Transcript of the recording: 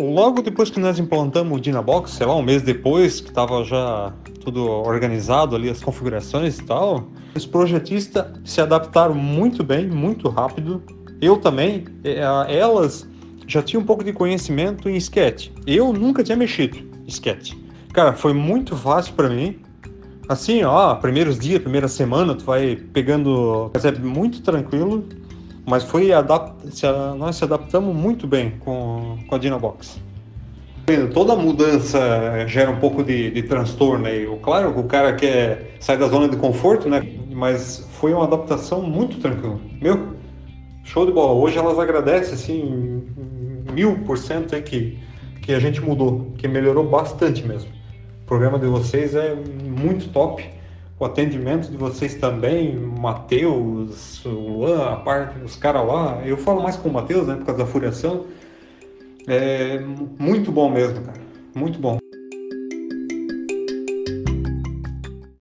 logo depois que nós implantamos o Dynabox, sei lá, um mês depois, que estava já tudo organizado ali, as configurações e tal, os projetistas se adaptaram muito bem, muito rápido. Eu também, é, elas já tinham um pouco de conhecimento em Sketch. Eu nunca tinha mexido em Sketch. Cara, foi muito fácil para mim. Assim, ó, primeiros dias, primeira semana, tu vai pegando, mas é muito tranquilo. Mas foi adapt... nós se adaptamos muito bem com, com a Dinabox. Toda mudança gera um pouco de, de transtorno aí. Claro que o cara quer sair da zona de conforto, né? Mas foi uma adaptação muito tranquila. Meu, show de bola. Hoje elas agradecem, assim, mil por cento aí que, que a gente mudou, que melhorou bastante mesmo. O programa de vocês é muito top o atendimento de vocês também, Matheus, Luan, a parte, os caras lá. Eu falo mais com o Matheus, né, por causa da furiação. É muito bom mesmo, cara. Muito bom.